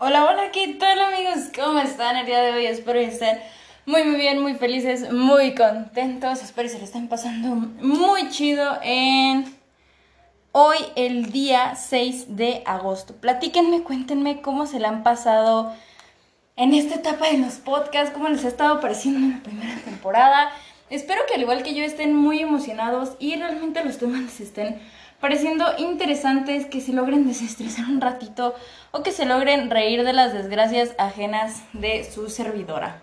Hola, hola, ¿qué tal amigos? ¿Cómo están el día de hoy? Espero que estén muy, muy bien, muy felices, muy contentos. Espero que se lo estén pasando muy chido en hoy, el día 6 de agosto. Platíquenme, cuéntenme cómo se la han pasado en esta etapa de los podcasts, cómo les ha estado pareciendo en la primera temporada. Espero que al igual que yo estén muy emocionados y realmente los temas les estén pareciendo interesantes, que se logren desestresar un ratito o que se logren reír de las desgracias ajenas de su servidora.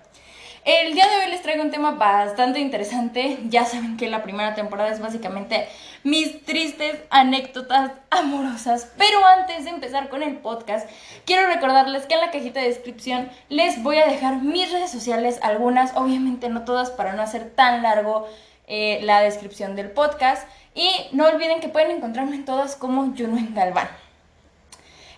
El día de hoy les traigo un tema bastante interesante. Ya saben que la primera temporada es básicamente mis tristes anécdotas amorosas. Pero antes de empezar con el podcast, quiero recordarles que en la cajita de descripción les voy a dejar mis redes sociales, algunas, obviamente no todas, para no hacer tan largo eh, la descripción del podcast. Y no olviden que pueden encontrarme en todas como Junuen Galván.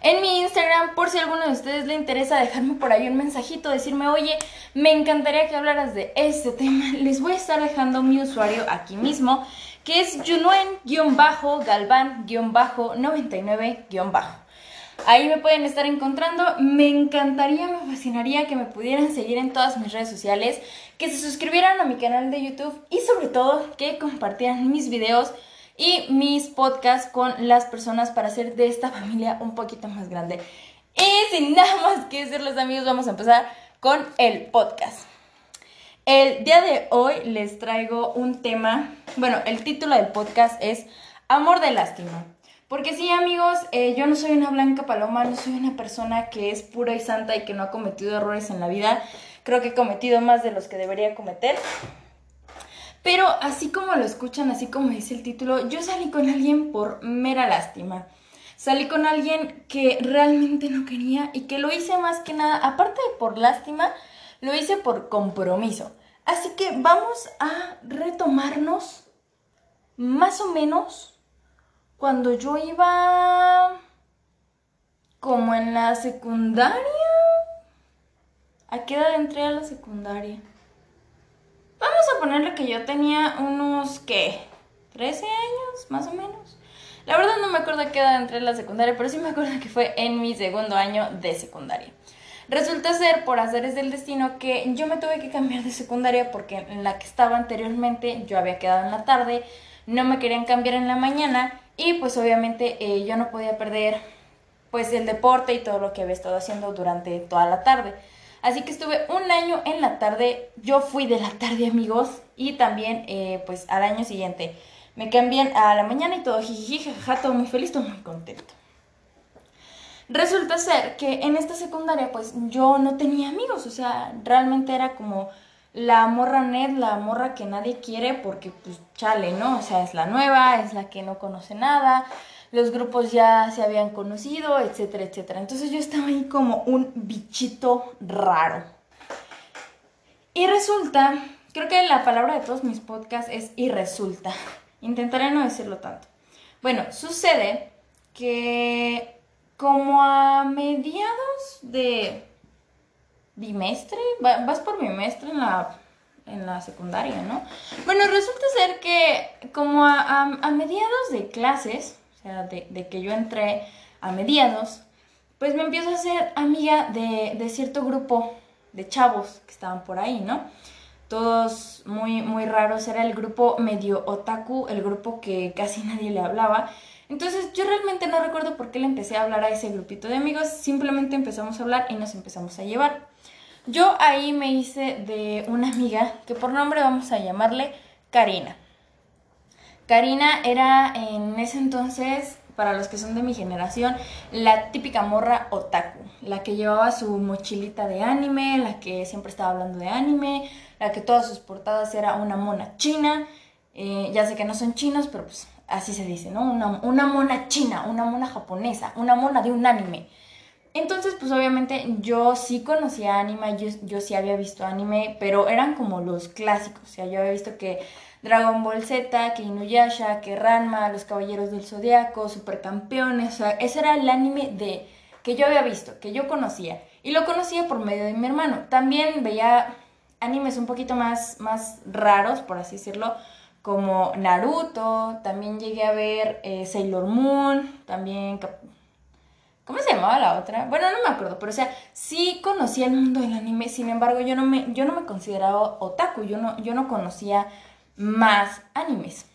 En mi Instagram, por si a alguno de ustedes le interesa dejarme por ahí un mensajito, decirme, oye, me encantaría que hablaras de este tema, les voy a estar dejando mi usuario aquí mismo, que es Junuen-Galván-99- Ahí me pueden estar encontrando. Me encantaría, me fascinaría que me pudieran seguir en todas mis redes sociales, que se suscribieran a mi canal de YouTube y sobre todo que compartieran mis videos y mis podcasts con las personas para hacer de esta familia un poquito más grande. Y sin nada más que decirles amigos, vamos a empezar con el podcast. El día de hoy les traigo un tema, bueno, el título del podcast es Amor de lástima. Porque sí, amigos, eh, yo no soy una blanca paloma, no soy una persona que es pura y santa y que no ha cometido errores en la vida. Creo que he cometido más de los que debería cometer. Pero así como lo escuchan, así como dice el título, yo salí con alguien por mera lástima. Salí con alguien que realmente no quería y que lo hice más que nada, aparte de por lástima, lo hice por compromiso. Así que vamos a retomarnos más o menos cuando yo iba como en la secundaria. ¿A qué edad entré a la secundaria? A ponerle que yo tenía unos, ¿qué? 13 años, más o menos. La verdad no me acuerdo qué edad entré a la secundaria, pero sí me acuerdo que fue en mi segundo año de secundaria. Resulta ser, por hacer del destino, que yo me tuve que cambiar de secundaria porque en la que estaba anteriormente yo había quedado en la tarde, no me querían cambiar en la mañana y pues obviamente eh, yo no podía perder pues el deporte y todo lo que había estado haciendo durante toda la tarde. Así que estuve un año en la tarde, yo fui de la tarde amigos y también eh, pues al año siguiente me cambian a la mañana y todo jiji, jajaja, todo muy feliz, todo muy contento. Resulta ser que en esta secundaria pues yo no tenía amigos, o sea, realmente era como la morra net, la morra que nadie quiere porque pues chale, ¿no? O sea, es la nueva, es la que no conoce nada, los grupos ya se habían conocido, etcétera, etcétera. Entonces yo estaba ahí como un bichito raro. Y resulta, creo que la palabra de todos mis podcasts es y resulta. Intentaré no decirlo tanto. Bueno, sucede que como a mediados de bimestre, vas por bimestre en la, en la secundaria, ¿no? Bueno, resulta ser que como a, a mediados de clases, de, que yo entré a mediados, pues me empiezo a ser amiga de, cierto grupo de chavos que estaban por ahí, ¿no? Todos muy, muy raros, era el grupo medio otaku, el grupo que casi nadie le hablaba. Entonces yo realmente no recuerdo por qué le empecé a hablar a ese grupito de amigos, simplemente empezamos a hablar y nos empezamos a llevar. Yo ahí me hice de una amiga que por nombre vamos a llamarle Karina. Karina era en ese entonces, para los que son de mi generación, la típica morra otaku, la que llevaba su mochilita de anime, la que siempre estaba hablando de anime, la que todas sus portadas era una mona china. Eh, ya sé que no son chinos, pero pues así se dice, ¿no? Una, mona china, una mona japonesa, una mona de un anime. Entonces, pues obviamente yo sí conocía anime, yo, yo sí había visto anime, pero eran como los clásicos. O sea, yo había visto que Dragon Ball Z, que Inuyasha, que Los Caballeros del Zodiaco, Supercampeones, o sea, ese era el anime de que yo había visto, que yo conocía. Y lo conocía por medio de mi hermano. También veía animes un poquito más, más raros, por así decirlo, como Naruto, también llegué a ver eh, Sailor Moon, también ¿Cómo se llamaba la otra? Bueno, no me acuerdo, pero o sea, sí conocía el mundo del anime, sin embargo, yo no me, yo no me consideraba otaku, yo no, yo no conocía más animes.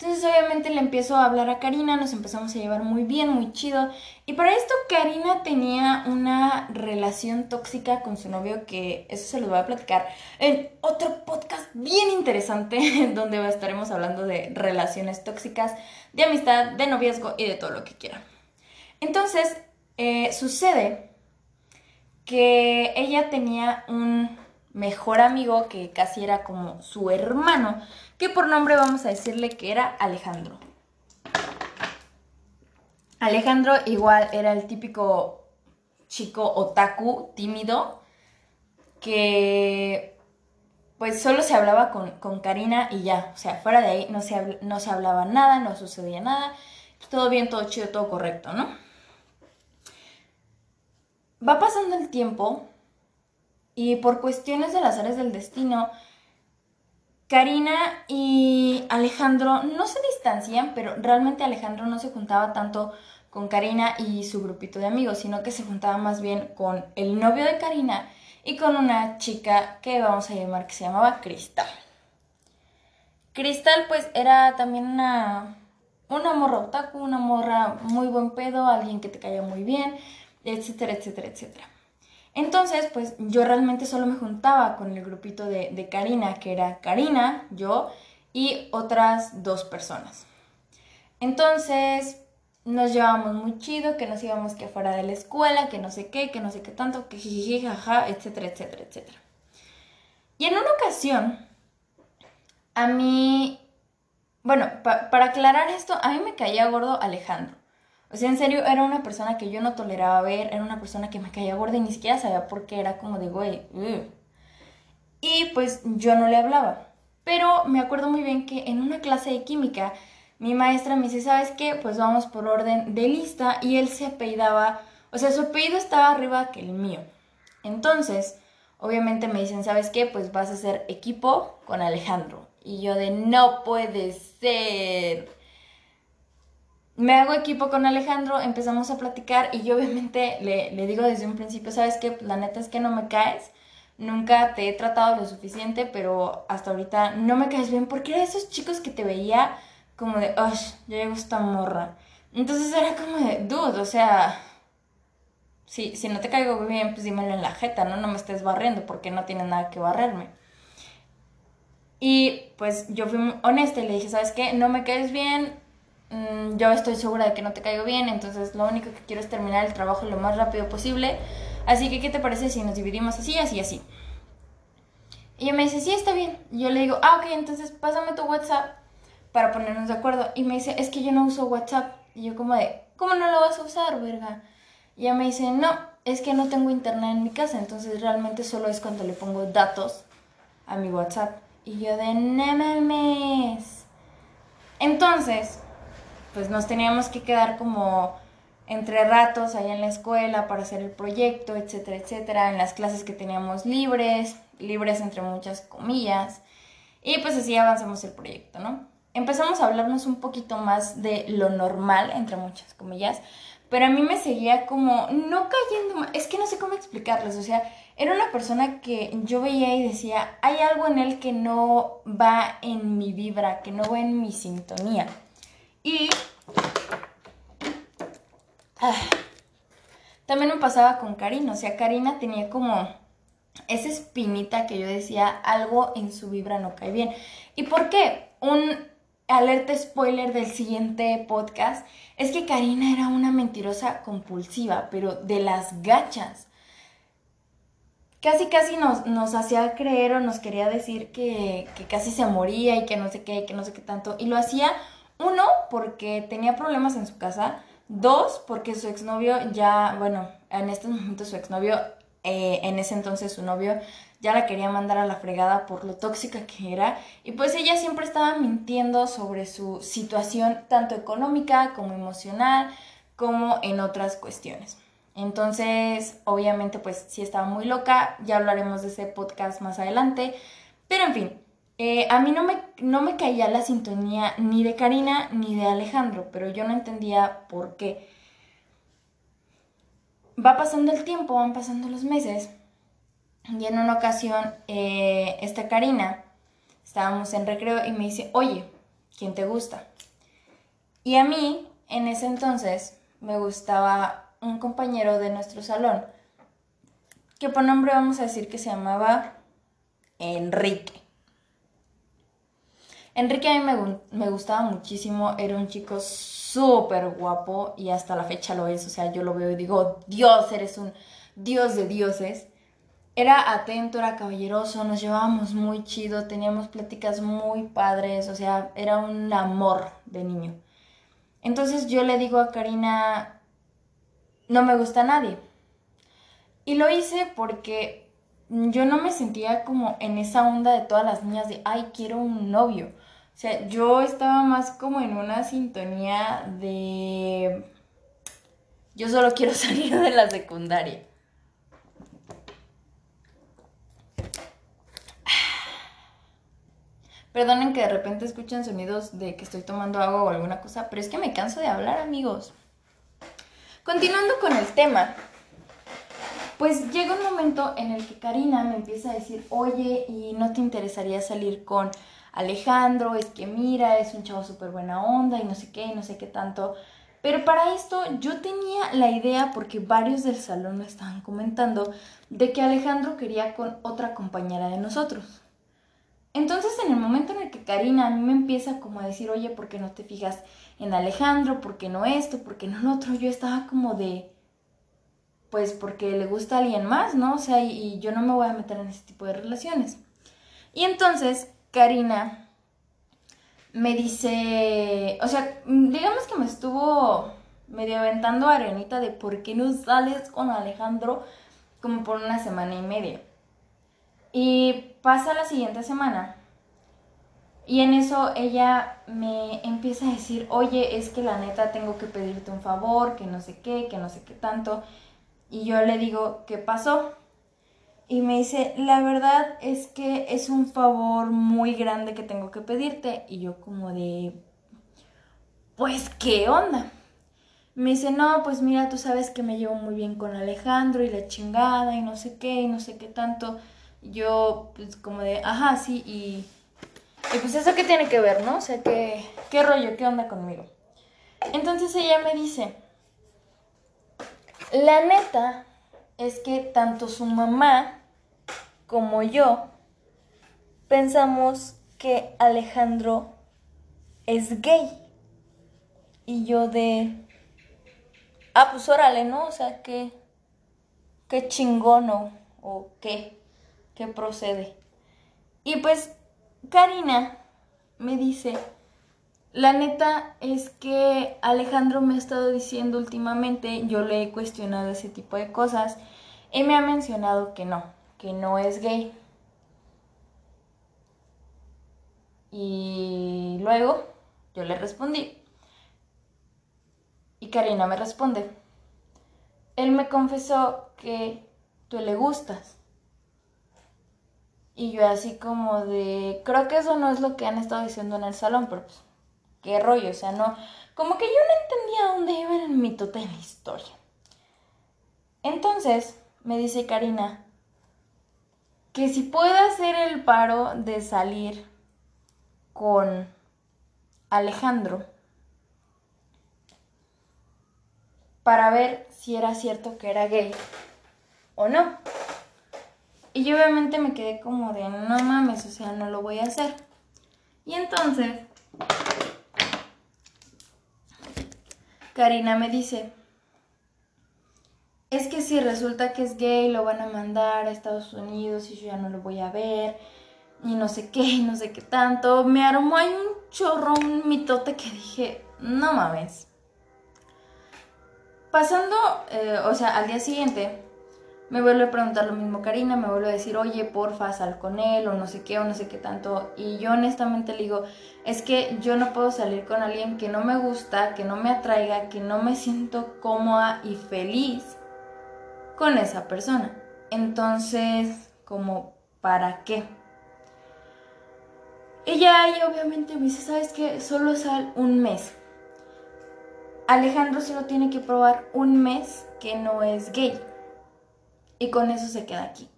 Entonces obviamente le empiezo a hablar a Karina, nos empezamos a llevar muy bien, muy chido. Y para esto Karina tenía una relación tóxica con su novio que eso se los voy a platicar en otro podcast bien interesante donde estaremos hablando de relaciones tóxicas, de amistad, de noviazgo y de todo lo que quiera. Entonces eh, sucede que ella tenía un mejor amigo que casi era como su hermano que por nombre vamos a decirle que era Alejandro. Alejandro igual era el típico chico otaku tímido que pues solo se hablaba con, Karina y ya, o sea, fuera de ahí no se, no se hablaba nada, no sucedía nada, todo bien, todo chido, todo correcto, ¿no? Va pasando el tiempo y por cuestiones de las áreas del destino, Karina y Alejandro no se distancian, pero realmente Alejandro no se juntaba tanto con Karina y su grupito de amigos, sino que se juntaba más bien con el novio de Karina y con una chica que vamos a llamar que se llamaba Cristal. Cristal pues era también una, una morra otaku, una morra muy buen pedo, alguien que te caía muy bien, etcétera, etcétera, etcétera. Entonces, pues yo realmente solo me juntaba con el grupito de, Karina, que era Karina, yo y otras dos personas. Entonces, nos llevábamos muy chido, que nos íbamos que afuera de la escuela, que no sé qué, que no sé qué tanto, que jiji, jaja, etcétera, etcétera, etcétera. Y en una ocasión, a mí, bueno, para aclarar esto, a mí me caía gordo Alejandro. O sea, en serio, era una persona que yo no toleraba ver, era una persona que me caía gorda y ni siquiera sabía por qué, era como de, güey, y pues yo no le hablaba. Pero me acuerdo muy bien que en una clase de química, mi maestra me dice, ¿sabes qué? Pues vamos por orden de lista y él se apellidaba, o sea, su apellido estaba arriba que el mío. Entonces, obviamente me dicen, ¿sabes qué? Pues vas a hacer equipo con Alejandro. Y yo de, no puede ser me hago equipo con Alejandro, empezamos a platicar y yo obviamente le, digo desde un principio, sabes que la neta es que no me caes, nunca te he tratado lo suficiente, pero hasta ahorita no me caes bien porque era esos chicos que te veía como de, oh, ya llegó esta morra. Entonces era como de, dude, o sea, si, si no te caigo bien, pues dímelo en la jeta, ¿no? No me estés barriendo porque no tiene nada que barrerme. Y pues yo fui honesta y le dije, ¿sabes qué? No me caes bien, Mm, yo estoy segura de que no te caigo bien, entonces lo único que quiero es terminar el trabajo lo más rápido posible. Así que, ¿qué te parece si nos dividimos así, así, así? Y ella me dice, sí, está bien. Yo le digo, ah, ok, entonces pásame tu WhatsApp para ponernos de acuerdo. Y me dice, es que yo no uso WhatsApp. Y yo como de, ¿cómo no lo vas a usar, verga? Y ella me dice, no, es que no tengo internet en mi casa, entonces realmente solo es cuando le pongo datos a mi WhatsApp. Y yo de, no mames. Entonces, pues nos teníamos que quedar como entre ratos allá en la escuela para hacer el proyecto, etcétera, etcétera, en las clases que teníamos libres, libres entre muchas comillas, y pues así avanzamos el proyecto, ¿no? Empezamos a hablarnos un poquito más de lo normal, entre muchas comillas, pero a mí me seguía como no cayendo, es que no sé cómo explicarles, o sea, era una persona que yo veía y decía, hay algo en él que no va en mi vibra, que no va en mi sintonía. Y ah, también me pasaba con Karina, o sea, Karina tenía como esa espinita que yo decía, algo en su vibra no cae bien. ¿Y por qué? Un alerta spoiler del siguiente podcast es que Karina era una mentirosa compulsiva, pero de las gachas. Casi, casi nos, hacía creer o nos quería decir que, que casi se moría y que no sé qué, que no sé qué tanto. Y lo hacía uno, porque tenía problemas en su casa. Dos, porque su exnovio ya, bueno, en estos momentos su exnovio, eh, en ese entonces su novio, ya la quería mandar a la fregada por lo tóxica que era. Y pues ella siempre estaba mintiendo sobre su situación, tanto económica como emocional, como en otras cuestiones. Entonces, obviamente, pues sí estaba muy loca. Ya hablaremos de ese podcast más adelante. Pero en fin, eh, a mí no me, no me caía la sintonía ni de Karina ni de Alejandro, pero yo no entendía por qué. va pasando el tiempo, van pasando los meses. Y en una ocasión, eh, esta Karina, estábamos en recreo y me dice, oye, ¿quién te gusta? Y a mí, en ese entonces, me gustaba un compañero de nuestro salón, que por nombre vamos a decir que se llamaba Enrique. Enrique a mí me, gustaba muchísimo, era un chico súper guapo y hasta la fecha lo es, o sea, yo lo veo y digo, Dios, eres un Dios de dioses. Era atento, era caballeroso, nos llevábamos muy chido, teníamos pláticas muy padres, o sea, era un amor de niño. Entonces yo le digo a Karina, no me gusta nadie. Y lo hice porque yo no me sentía como en esa onda de todas las niñas de, ay, quiero un novio. O sea, yo estaba más como en una sintonía de, yo solo quiero salir de la secundaria. Perdonen que de repente escuchen sonidos de que estoy tomando agua o alguna cosa, pero es que me canso de hablar, amigos. Continuando con el tema, pues llega un momento en el que Karina me empieza a decir, oye, ¿y no te interesaría salir con Alejandro? Es que mira, es un chavo súper buena onda y no sé qué, y no sé qué tanto. Pero para esto yo tenía la idea, porque varios del salón me estaban comentando, de que Alejandro quería con otra compañera de nosotros. Entonces en el momento en el que Karina a mí me empieza como a decir, oye, ¿por qué no te fijas en Alejandro? ¿Por qué no esto? ¿Por qué no lo otro? Yo estaba como de, pues porque le gusta a alguien más, ¿no? O sea, y, yo no me voy a meter en ese tipo de relaciones. Y entonces Karina me dice, o sea, digamos que me estuvo medio aventando arenita de por qué no sales con Alejandro como por una semana y media. Y pasa la siguiente semana. Y en eso ella me empieza a decir, oye, es que la neta tengo que pedirte un favor, que no sé qué, que no sé qué tanto. Y yo le digo, ¿qué pasó? Y me dice, la verdad es que es un favor muy grande que tengo que pedirte. Y yo como de, pues, ¿qué onda? Me dice, no, pues mira, tú sabes que me llevo muy bien con Alejandro y la chingada y no sé qué y no sé qué tanto yo pues como de, ajá, sí, y, y pues eso qué tiene que ver, ¿no? O sea, ¿qué, qué rollo, qué onda conmigo. Entonces ella me dice, la neta es que tanto su mamá como yo pensamos que Alejandro es gay. Y yo de, ah, pues órale, ¿no? O sea, qué, qué chingón o qué que procede. Y pues Karina me dice, la neta es que Alejandro me ha estado diciendo últimamente, yo le he cuestionado ese tipo de cosas, y me ha mencionado que no, que no es gay. Y luego yo le respondí. Y Karina me responde. Él me confesó que tú le gustas. Y yo así como de, creo que eso no es lo que han estado diciendo en el salón, pero pues, qué rollo, o sea, no, como que yo no entendía dónde iba el mitote de la historia. Entonces, me dice Karina, que si puedo hacer el paro de salir con Alejandro para ver si era cierto que era gay o no. Y yo obviamente me quedé como de, no mames, o sea, no lo voy a hacer. Y entonces, Karina me dice, es que si resulta que es gay, lo van a mandar a Estados Unidos y yo ya no lo voy a ver. Y no sé qué, y no sé qué tanto. Me armó ahí un chorro, un mitote que dije, no mames. Pasando, eh, o sea, al día siguiente, me vuelve a preguntar lo mismo Karina, me vuelve a decir, oye, porfa, sal con él, o no sé qué, o no sé qué tanto. Y yo honestamente le digo, es que yo no puedo salir con alguien que no me gusta, que no me atraiga, que no me siento cómoda y feliz con esa persona. Entonces, como, ¿para qué? Ella ahí obviamente me dice, ¿sabes qué? Solo sal un mes. Alejandro solo tiene que probar un mes que no es gay. Y con eso se queda aquí.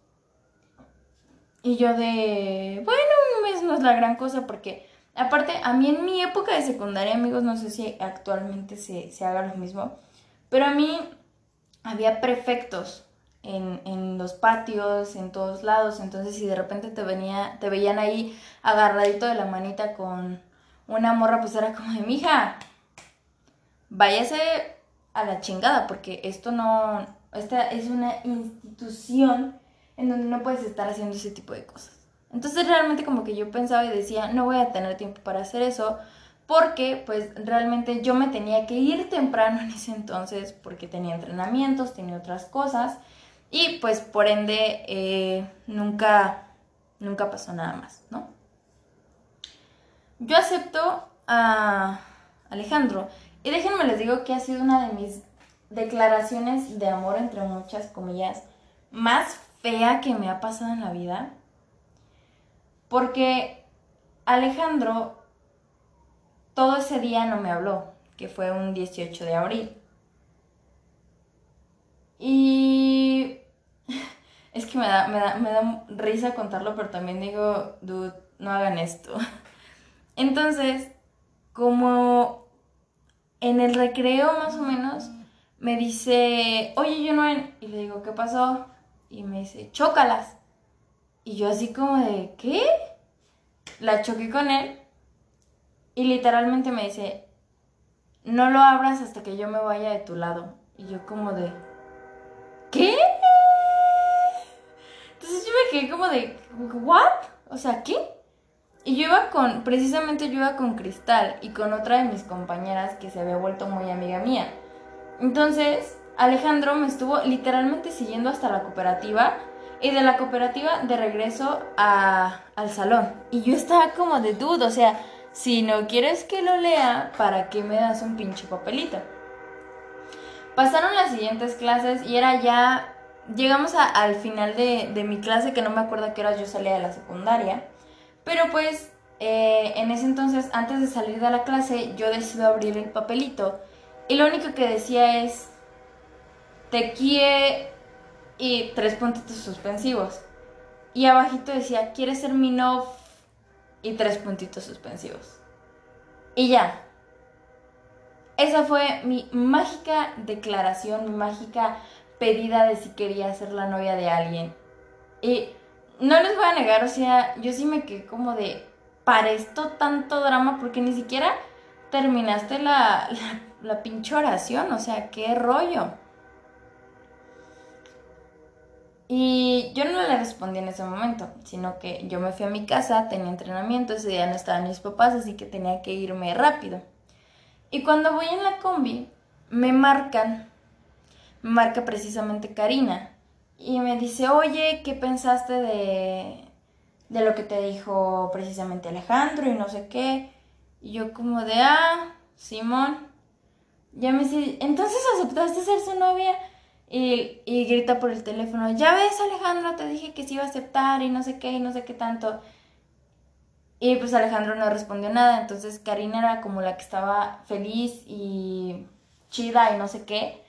Y yo de, bueno, un mes no es la gran cosa porque, aparte, a mí en mi época de secundaria, amigos, no sé si actualmente se, se haga lo mismo, pero a mí había prefectos en, en, los patios, en todos lados, entonces si de repente te, venía, te veían ahí agarradito de la manita con una morra, pues era como de, mija, váyase a la chingada, porque esto no, esta es una institución en donde no puedes estar haciendo ese tipo de cosas. Entonces realmente como que yo pensaba y decía, no voy a tener tiempo para hacer eso, porque pues realmente yo me tenía que ir temprano en ese entonces, porque tenía entrenamientos, tenía otras cosas, y pues por ende eh, nunca, nunca pasó nada más, ¿no? Yo acepto a Alejandro, y déjenme les digo que ha sido una de mis declaraciones de amor, entre muchas comillas, más fea que me ha pasado en la vida. Porque Alejandro todo ese día no me habló, que fue un 18 de abril. Y es que me da, me da, me da risa contarlo, pero también digo, dude, no hagan esto. Entonces, como en el recreo más o menos, me dice, oye, yo no... Y le digo, ¿qué pasó? y me dice, chócalas. Y yo así como de, ¿qué? La choqué con él y literalmente me dice, no lo abras hasta que yo me vaya de tu lado. Y yo como de, ¿qué? Entonces yo me quedé como de, ¿what? O sea, ¿qué? Y yo iba con, precisamente yo iba con Cristal y con otra de mis compañeras que se había vuelto muy amiga mía. Entonces, Alejandro me estuvo literalmente siguiendo hasta la cooperativa y de la cooperativa de regreso al salón. Y yo estaba como de duda, o sea, si no quieres que lo lea, ¿para qué me das un pinche papelito? Pasaron las siguientes clases y era ya... Llegamos al final de, mi clase, que no me acuerdo qué hora yo salía de la secundaria. Pero pues, eh, en ese entonces, antes de salir de la clase, yo decido abrir el papelito. Y lo único que decía es, te quiere y tres puntitos suspensivos. Y abajito decía, ¿quieres ser mi no? Y tres puntitos suspensivos. Y ya. Esa fue mi mágica declaración, mi mágica pedida de si quería ser la novia de alguien. Y no les voy a negar, o sea, yo sí me quedé como de, para esto tanto drama, porque ni siquiera terminaste la, la, la pinche oración, o sea, qué rollo. Y yo no le respondí en ese momento, sino que yo me fui a mi casa, tenía entrenamiento, ese día no estaban mis papás, así que tenía que irme rápido. Y cuando voy en la combi, me marcan, me marca precisamente Karina, y me dice, oye, ¿qué pensaste de, de lo que te dijo precisamente Alejandro y no sé qué? Y yo como de, ah, Simón, ya me dice, entonces aceptaste ser su novia. Y, grita por el teléfono, ya ves Alejandro, te dije que sí iba a aceptar y no sé qué y no sé qué tanto. Y pues Alejandro no respondió nada, entonces Karina era como la que estaba feliz y chida y no sé qué.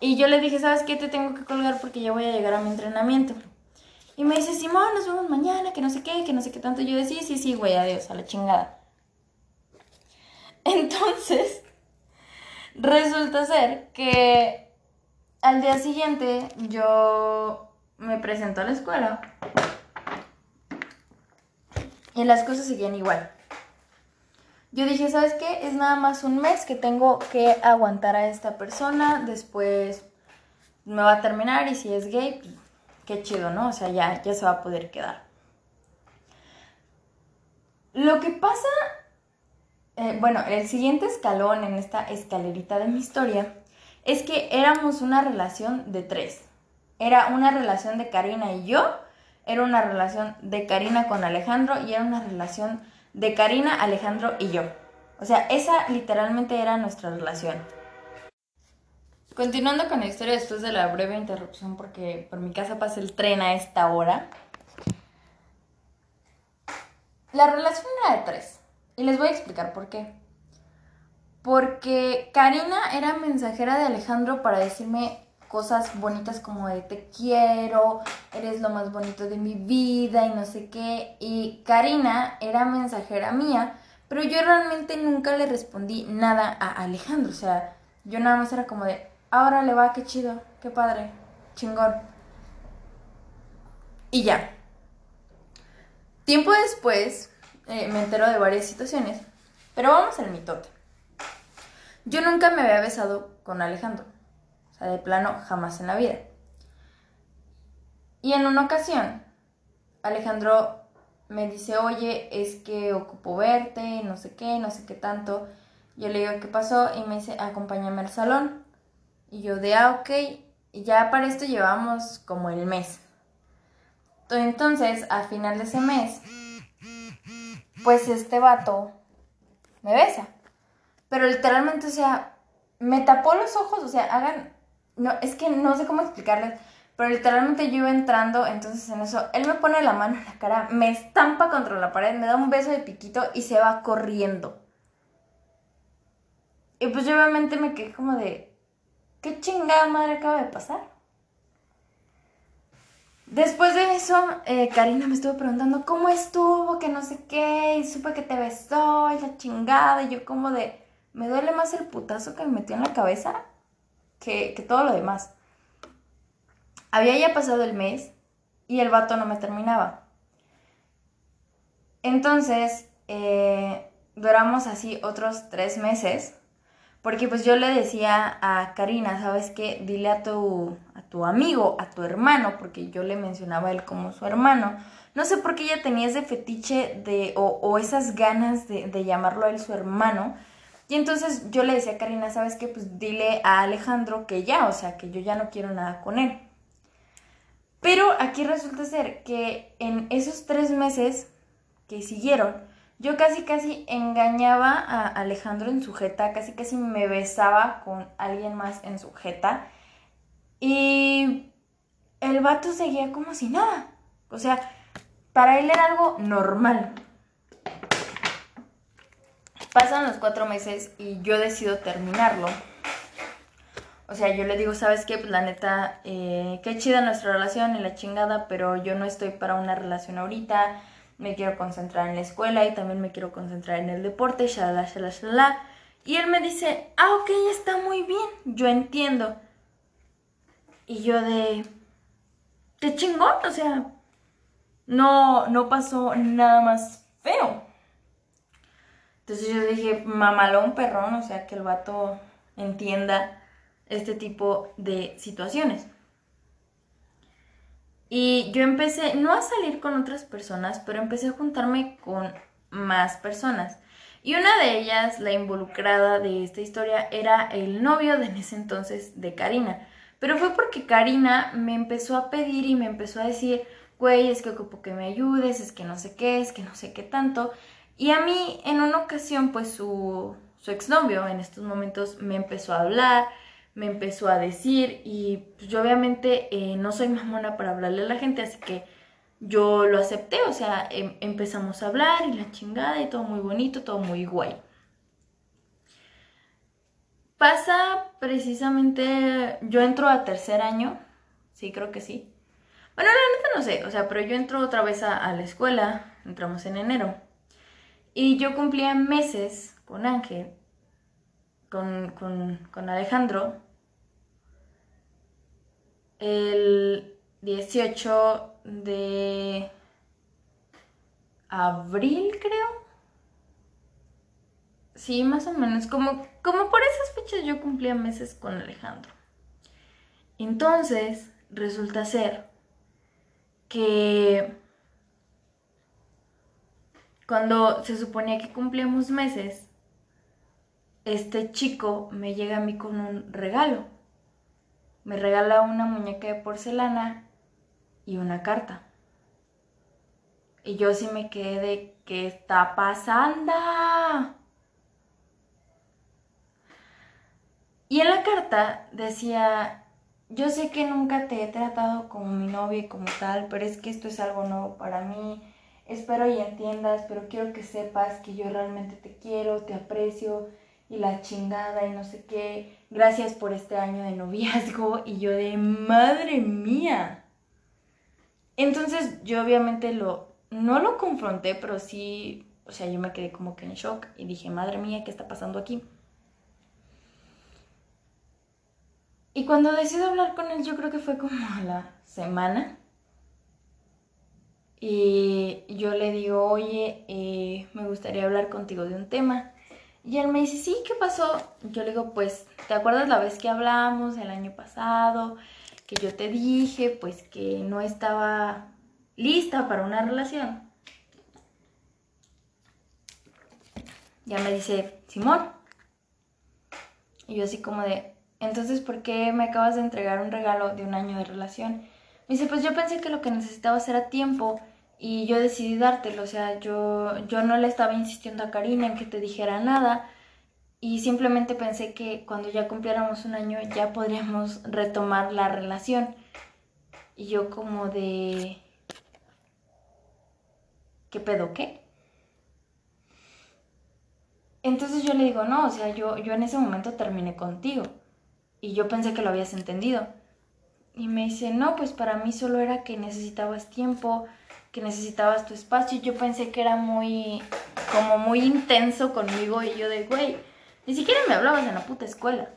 Y yo le dije, ¿sabes qué? Te tengo que colgar porque ya voy a llegar a mi entrenamiento. Y me dice, Simón, nos vemos mañana, que no sé qué, que no sé qué tanto. Y yo decía, sí, sí, sí, güey, adiós, a la chingada. Entonces, resulta ser que al día siguiente yo me presento a la escuela y las cosas seguían igual. Yo dije, ¿sabes qué? Es nada más un mes que tengo que aguantar a esta persona, después me va a terminar y si es gay, qué chido, ¿no? O sea, ya, ya se va a poder quedar. Lo que pasa, eh, bueno, el siguiente escalón en esta escalerita de mi historia es que éramos una relación de tres. Era una relación de Karina y yo, era una relación de Karina con Alejandro y era una relación de Karina, Alejandro y yo. O sea, esa literalmente era nuestra relación. Continuando con la historia después de la breve interrupción porque por mi casa pasa el tren a esta hora. La relación era de tres. Y les voy a explicar por qué. Porque Karina era mensajera de Alejandro para decirme cosas bonitas como de te quiero, eres lo más bonito de mi vida y no sé qué. Y Karina era mensajera mía, pero yo realmente nunca le respondí nada a Alejandro. O sea, yo nada más era como de, ahora le va, qué chido, qué padre, chingón. Y ya. Tiempo después eh, me entero de varias situaciones, pero vamos al mitote. Yo nunca me había besado con Alejandro, o sea, de plano jamás en la vida. Y en una ocasión, Alejandro me dice, oye, es que ocupo verte, no sé qué, no sé qué tanto. Yo le digo, ¿qué pasó? Y me dice, acompáñame al salón. Y yo de, ah, ok. Y ya para esto llevamos como el mes. Entonces, a final de ese mes, pues este vato me besa. Pero literalmente, o sea, me tapó los ojos, o sea, hagan, no, es que no sé cómo explicarles, pero literalmente yo iba entrando, entonces en eso, él me pone la mano en la cara, me estampa contra la pared, me da un beso de piquito y se va corriendo. Y pues yo obviamente me quedé como de, ¿qué chingada madre acaba de pasar? Después de eso, eh, Karina me estuvo preguntando cómo estuvo, que no sé qué, y supe que te besó y la chingada, y yo como de, me duele más el putazo que me metió en la cabeza que, todo lo demás. Había ya pasado el mes y el vato no me terminaba. Entonces, eh, duramos así otros tres meses porque pues yo le decía a Karina, ¿sabes qué? Dile a tu, a tu amigo, a tu hermano, porque yo le mencionaba a él como su hermano. No sé por qué ella tenía ese fetiche de, o, esas ganas de, de, llamarlo a él su hermano. Y entonces yo le decía a Karina, ¿sabes qué? Pues dile a Alejandro que ya, o sea, que yo ya no quiero nada con él. Pero aquí resulta ser que en esos tres meses que siguieron, yo casi casi engañaba a Alejandro en su jeta, casi casi me besaba con alguien más en su jeta. Y el vato seguía como si nada. O sea, para él era algo normal. Pasan los cuatro meses y yo decido terminarlo. O sea, yo le digo, ¿sabes qué? Pues la neta, eh, qué chida nuestra relación y la chingada, pero yo no estoy para una relación ahorita me quiero concentrar en la escuela y también me quiero concentrar en el deporte, shalala, shalala, shalala. Y él me dice, ah, ok, está muy bien, yo entiendo. Y yo de, de chingón, o sea, no, no pasó nada más feo. Entonces yo dije, mamalón, perrón, o sea, que el vato entienda este tipo de situaciones. Y yo empecé, no a salir con otras personas, pero empecé a juntarme con más personas. Y una de ellas, la involucrada de esta historia, era el novio de en ese entonces de Karina. Pero fue porque Karina me empezó a pedir y me empezó a decir, güey, es que ocupo que me ayudes, es que no sé qué, es que no sé qué tanto. Y a mí en una ocasión, pues su, exnovio en estos momentos me empezó a hablar, me empezó a decir y pues, yo obviamente eh, no soy mamona para hablarle a la gente, así que yo lo acepté, o sea, em, empezamos a hablar y la chingada y todo muy bonito, todo muy guay. Pasa precisamente, yo entro a tercer año, sí, creo que sí. Bueno, la neta no sé, o sea, pero yo entro otra vez a, la escuela, entramos en enero. Y yo cumplía meses con Ángel con, Alejandro el 18 de abril, creo. Sí, más o menos. Como, como por esas fechas yo cumplía meses con Alejandro. Entonces, resulta ser que cuando se suponía que cumplíamos meses, este chico me llega a mí con un regalo. Me regala una muñeca de porcelana y una carta. Y yo sí me quedé de, ¿qué está pasando? Y en la carta decía, yo sé que nunca te he tratado como mi novia y como tal, pero es que esto es algo nuevo para mí. Espero y entiendas, pero quiero que sepas que yo realmente te quiero, te aprecio y la chingada y no sé qué, gracias por este año de noviazgo y yo de madre mía. Entonces yo obviamente lo, no lo confronté, pero sí, o sea, yo me quedé como que en shock y dije, madre mía, ¿qué está pasando aquí? Y cuando decido hablar con él, yo creo que fue como a la semana. Y yo le digo, oye, eh, me gustaría hablar contigo de un tema. Y él me dice, sí, ¿qué pasó? Yo le digo, pues, ¿te acuerdas la vez que hablamos el año pasado? Que yo te dije, pues, que no estaba lista para una relación. Ya me dice, Simón. Y yo así como de, entonces, ¿por qué me acabas de entregar un regalo de un año de relación? Me dice, pues yo pensé que lo que necesitabas era tiempo y yo decidí dártelo. O sea, yo, yo no le estaba insistiendo a Karina en que te dijera nada y simplemente pensé que cuando ya cumpliéramos un año ya podríamos retomar la relación. Y yo como de... ¿Qué pedo qué? Entonces yo le digo, no, o sea, yo, yo en ese momento terminé contigo y yo pensé que lo habías entendido. Y me dice, no, pues para mí solo era que necesitabas tiempo, que necesitabas tu espacio. Y yo pensé que era muy, como muy intenso conmigo. Y yo de, güey, ni siquiera me hablabas en la puta escuela.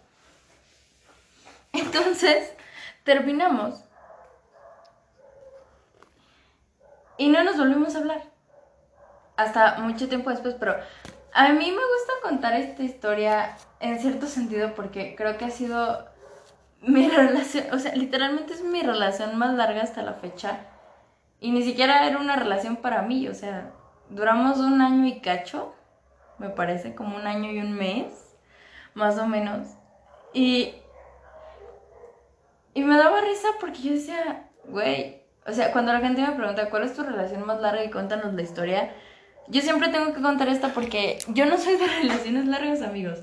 Entonces, terminamos. Y no nos volvimos a hablar. Hasta mucho tiempo después, pero a mí me gusta contar esta historia en cierto sentido porque creo que ha sido mi relación, o sea, literalmente es mi relación más larga hasta la fecha. Y ni siquiera era una relación para mí, o sea, duramos un año y cacho, me parece, como un año y un mes, más o menos. Y, y me daba risa porque yo decía, güey, o sea, cuando la gente me pregunta cuál es tu relación más larga y cuéntanos la historia, yo siempre tengo que contar esta porque yo no soy de relaciones largas, amigos.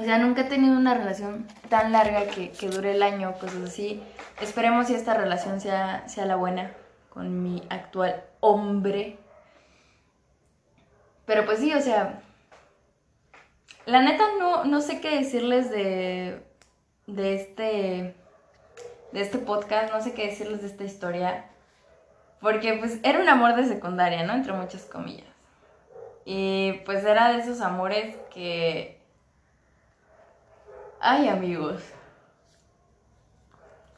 O sea, nunca he tenido una relación tan larga que, dure el año, cosas así. Esperemos si esta relación sea, sea la buena con mi actual hombre. Pero pues sí, o sea, la neta no, no sé qué decirles de, de este de este podcast, no sé qué decirles de esta historia. Porque pues era un amor de secundaria, ¿no? Entre muchas comillas. Y pues era de esos amores que... Ay amigos.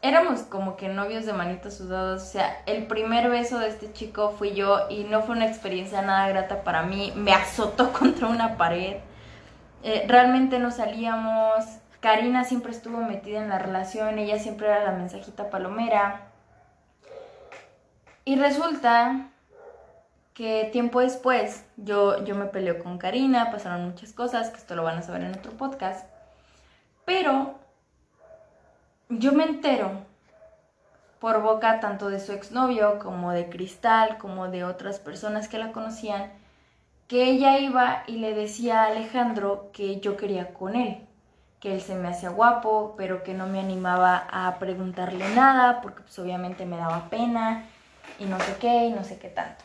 Éramos como que novios de manitos sudados. O sea, el primer beso de este chico fui yo y no fue una experiencia nada grata para mí. Me azotó contra una pared. Eh, realmente no salíamos. Karina siempre estuvo metida en la relación. Ella siempre era la mensajita palomera. Y resulta que tiempo después yo, yo me peleo con Karina, pasaron muchas cosas, que esto lo van a saber en otro podcast, pero yo me entero por boca tanto de su exnovio como de Cristal, como de otras personas que la conocían, que ella iba y le decía a Alejandro que yo quería con él, que él se me hacía guapo, pero que no me animaba a preguntarle nada, porque pues obviamente me daba pena, y no sé qué y no sé qué tanto.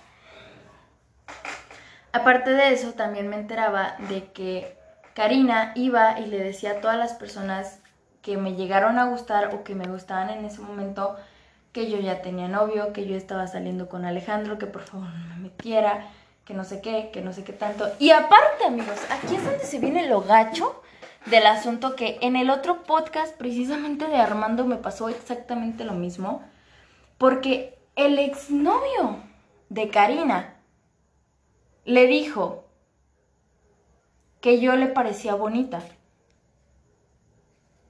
Aparte de eso, también me enteraba de que Karina iba y le decía a todas las personas que me llegaron a gustar o que me gustaban en ese momento que yo ya tenía novio, que yo estaba saliendo con Alejandro, que por favor no me metiera, que no sé qué, que no sé qué tanto. Y aparte, amigos, aquí es donde se viene lo gacho del asunto que en el otro podcast precisamente de Armando me pasó exactamente lo mismo, porque el exnovio de Karina le dijo que yo le parecía bonita.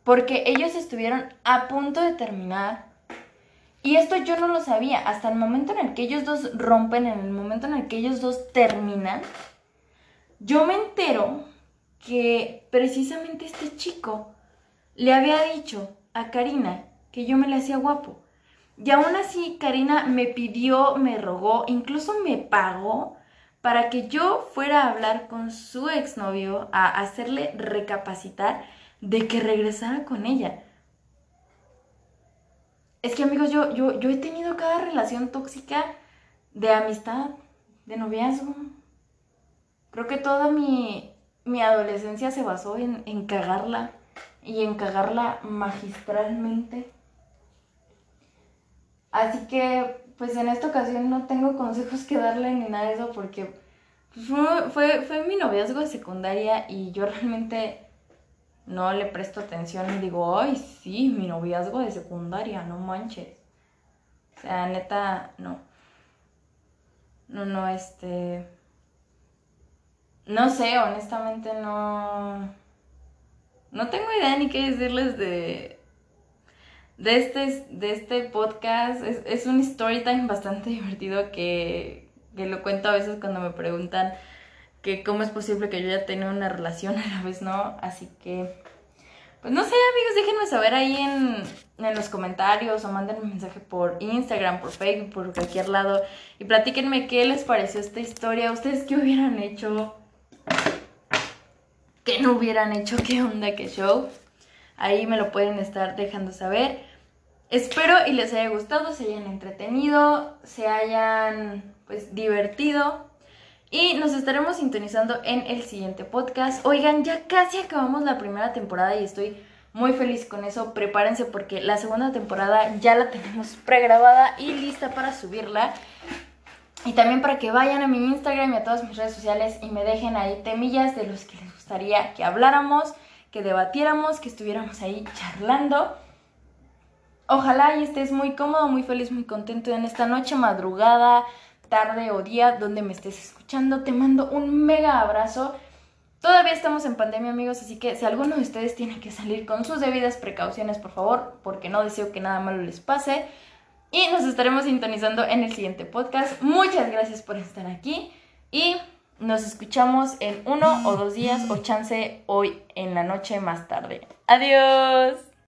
Porque ellos estuvieron a punto de terminar. Y esto yo no lo sabía. Hasta el momento en el que ellos dos rompen, en el momento en el que ellos dos terminan, yo me entero que precisamente este chico le había dicho a Karina que yo me le hacía guapo. Y aún así, Karina me pidió, me rogó, incluso me pagó para que yo fuera a hablar con su exnovio, a hacerle recapacitar de que regresara con ella. Es que amigos, yo, yo, yo he tenido cada relación tóxica de amistad, de noviazgo. Creo que toda mi, mi adolescencia se basó en, en cagarla y en cagarla magistralmente. Así que, pues en esta ocasión no tengo consejos que darle ni nada de eso porque fue, fue, fue mi noviazgo de secundaria y yo realmente no le presto atención y digo, ay, sí, mi noviazgo de secundaria, no manches. O sea, neta, no. No, no, este... No sé, honestamente no... No tengo idea ni qué decirles de... De este, de este podcast. Es, es un story time bastante divertido que, que lo cuento a veces cuando me preguntan que cómo es posible que yo ya tenga una relación a la vez, ¿no? Así que, pues no sé, amigos, déjenme saber ahí en, en los comentarios o manden un mensaje por Instagram, por Facebook, por cualquier lado y platíquenme qué les pareció esta historia, ustedes qué hubieran hecho, qué no hubieran hecho, qué onda, qué show. Ahí me lo pueden estar dejando saber. Espero y les haya gustado, se hayan entretenido, se hayan pues divertido. Y nos estaremos sintonizando en el siguiente podcast. Oigan, ya casi acabamos la primera temporada y estoy muy feliz con eso. Prepárense porque la segunda temporada ya la tenemos pregrabada y lista para subirla. Y también para que vayan a mi Instagram y a todas mis redes sociales y me dejen ahí temillas de los que les gustaría que habláramos, que debatiéramos, que estuviéramos ahí charlando. Ojalá y estés muy cómodo, muy feliz, muy contento en esta noche, madrugada, tarde o día donde me estés escuchando. Te mando un mega abrazo. Todavía estamos en pandemia, amigos, así que si alguno de ustedes tiene que salir con sus debidas precauciones, por favor, porque no deseo que nada malo les pase. Y nos estaremos sintonizando en el siguiente podcast. Muchas gracias por estar aquí y nos escuchamos en uno o dos días o chance hoy en la noche más tarde. Adiós.